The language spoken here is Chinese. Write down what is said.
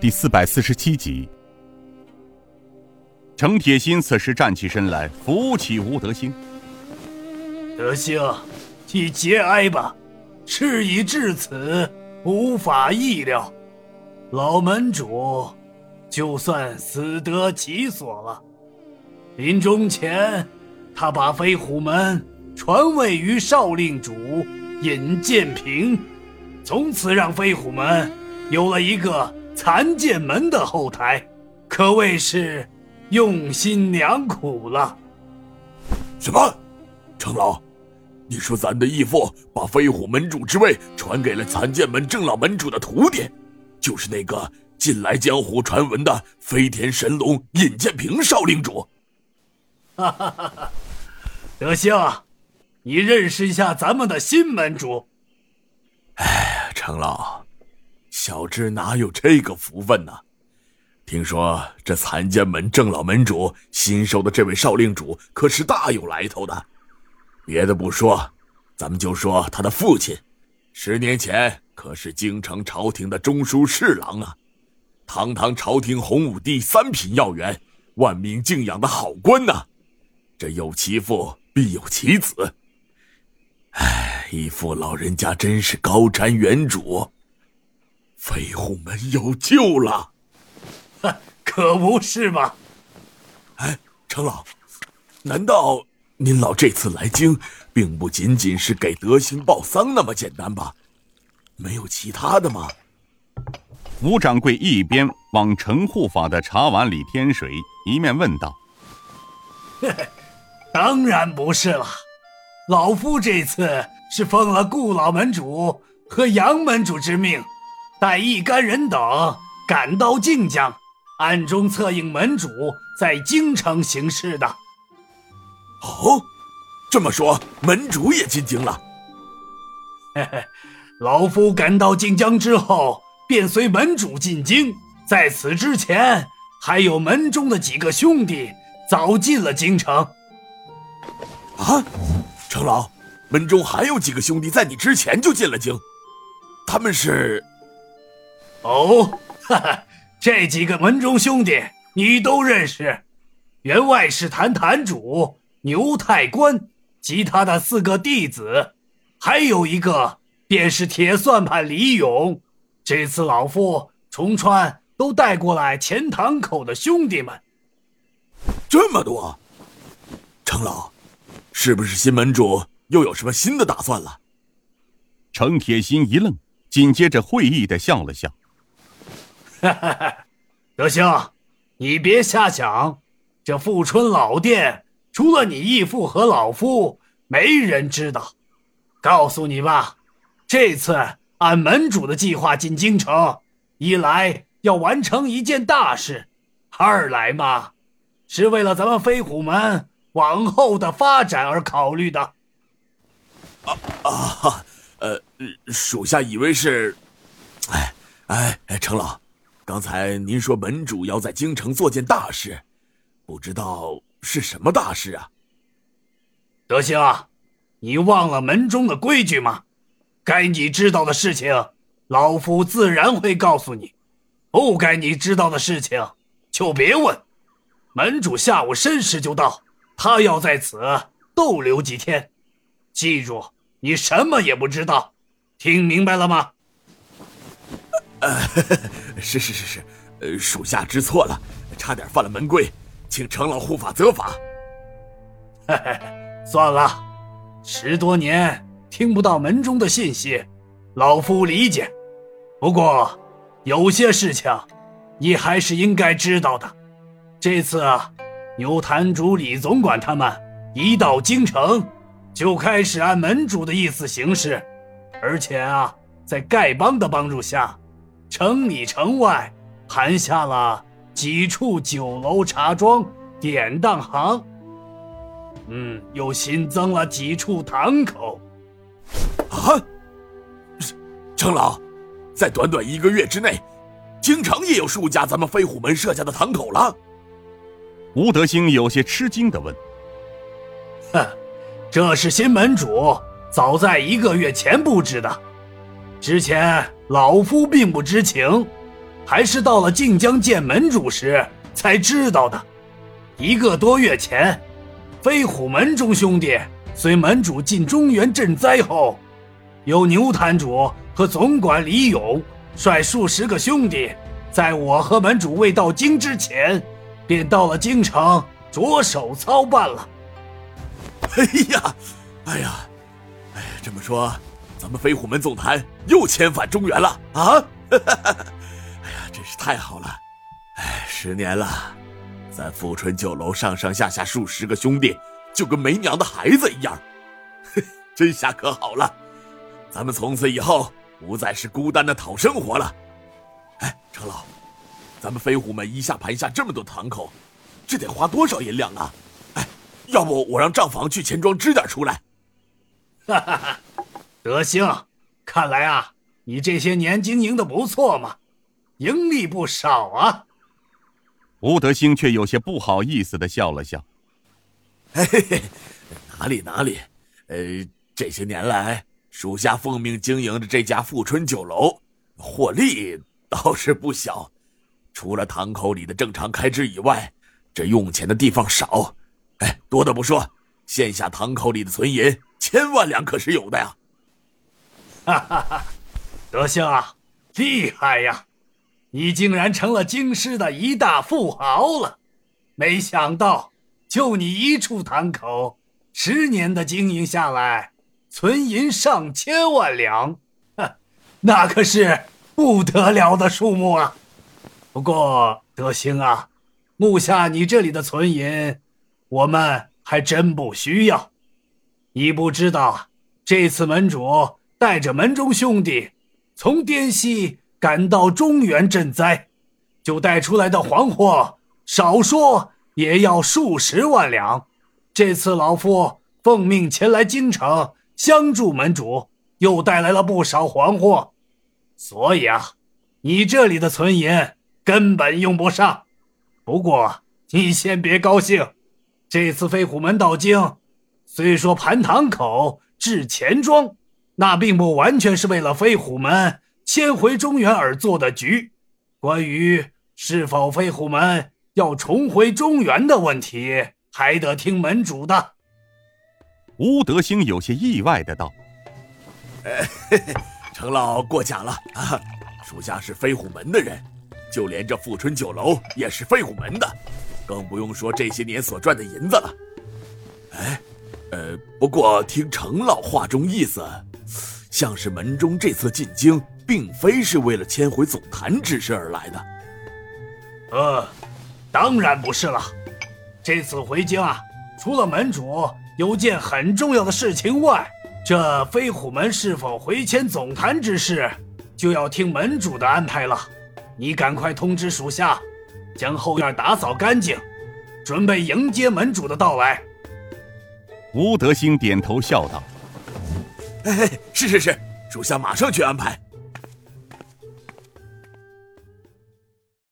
第四百四十七集。程铁心此时站起身来，扶起吴德兴。德兴，你节哀吧，事已至此，无法意料。老门主，就算死得其所了。临终前，他把飞虎门传位于少令主尹建平，从此让飞虎门。有了一个残剑门的后台，可谓是用心良苦了。什么？程老，你说咱的义父把飞虎门主之位传给了残剑门正老门主的徒弟，就是那个近来江湖传闻的飞天神龙尹建平少令主？哈哈哈哈！德兴，你认识一下咱们的新门主。哎，程老。小智哪有这个福分呢？听说这残剑门郑老门主新收的这位少令主可是大有来头的。别的不说，咱们就说他的父亲，十年前可是京城朝廷的中书侍郎啊，堂堂朝廷洪武帝三品要员，万民敬仰的好官呐。这有其父必有其子。哎，义父老人家真是高瞻远瞩。飞虎门有救了，可不是吗？哎，程老，难道您老这次来京，并不仅仅是给德兴报丧那么简单吧？没有其他的吗？吴掌柜一边往程护法的茶碗里添水，一面问道：“ 当然不是了，老夫这次是奉了顾老门主和杨门主之命。”带一干人等赶到靖江，暗中策应门主在京城行事的。哦，这么说门主也进京了？嘿嘿，老夫赶到靖江之后，便随门主进京。在此之前，还有门中的几个兄弟早进了京城。啊，程老，门中还有几个兄弟在你之前就进了京，他们是？哦，哈哈，这几个门中兄弟你都认识，员外是坛坛主牛太官及他的四个弟子，还有一个便是铁算盘李勇。这次老夫从川都带过来钱塘口的兄弟们，这么多。程老，是不是新门主又有什么新的打算了？程铁心一愣，紧接着会意的笑了笑。哈哈哈，德兴，你别瞎想，这富春老店除了你义父和老夫，没人知道。告诉你吧，这次按门主的计划进京城，一来要完成一件大事，二来嘛，是为了咱们飞虎门往后的发展而考虑的。啊啊，呃，属下以为是，哎哎哎，程老。刚才您说门主要在京城做件大事，不知道是什么大事啊？德兴，你忘了门中的规矩吗？该你知道的事情，老夫自然会告诉你；不该你知道的事情，就别问。门主下午申时就到，他要在此逗留几天。记住，你什么也不知道，听明白了吗？呃，是是是是，呃，属下知错了，差点犯了门规，请程老护法责罚。嘿嘿，算了，十多年听不到门中的信息，老夫理解。不过，有些事情，你还是应该知道的。这次啊，牛坛主李总管他们一到京城，就开始按门主的意思行事，而且啊，在丐帮的帮助下。城里城外盘下了几处酒楼茶庄、典当行，嗯，又新增了几处堂口。啊，程老，在短短一个月之内，京城也有数家咱们飞虎门设下的堂口了。吴德兴有些吃惊的问：“哼，这是新门主早在一个月前布置的。”之前老夫并不知情，还是到了晋江见门主时才知道的。一个多月前，飞虎门中兄弟随门主进中原赈灾后，由牛坛主和总管李勇率数十个兄弟，在我和门主未到京之前，便到了京城，着手操办了。哎呀，哎呀，哎呀，这么说，咱们飞虎门总坛又迁返中原了啊！哎呀，真是太好了！哎，十年了。在富春酒楼上上下下数十个兄弟，就跟没娘的孩子一样，这下可好了，咱们从此以后不再是孤单的讨生活了。哎，程老，咱们飞虎门一下盘下这么多堂口，这得花多少银两啊？哎，要不我让账房去钱庄支点出来。哈哈哈，德兴，看来啊，你这些年经营的不错嘛，盈利不少啊。吴德兴却有些不好意思的笑了笑：“嘿嘿嘿，哪里哪里，呃，这些年来，属下奉命经营着这家富春酒楼，获利倒是不小。除了堂口里的正常开支以外，这用钱的地方少。哎，多的不说，现下堂口里的存银千万两可是有的呀。”哈哈哈，德兴啊，厉害呀！你竟然成了京师的一大富豪了！没想到，就你一处堂口，十年的经营下来，存银上千万两，哼，那可是不得了的数目啊！不过德兴啊，目下你这里的存银，我们还真不需要。你不知道，这次门主带着门中兄弟，从滇西。赶到中原赈灾，就带出来的黄货，少说也要数十万两。这次老夫奉命前来京城相助门主，又带来了不少黄货，所以啊，你这里的存银根本用不上。不过你先别高兴，这次飞虎门到京，虽说盘堂口置钱庄，那并不完全是为了飞虎门。迁回中原而做的局，关于是否飞虎门要重回中原的问题，还得听门主的。吴德兴有些意外的道：“程老过奖了啊，属下是飞虎门的人，就连这富春酒楼也是飞虎门的，更不用说这些年所赚的银子了。哎，呃，不过听程老话中意思，像是门中这次进京。”并非是为了迁回总坛之事而来的。呃，当然不是了。这次回京啊，除了门主有件很重要的事情外，这飞虎门是否回迁总坛之事，就要听门主的安排了。你赶快通知属下，将后院打扫干净，准备迎接门主的到来。吴德兴点头笑道：“是是是，属下马上去安排。”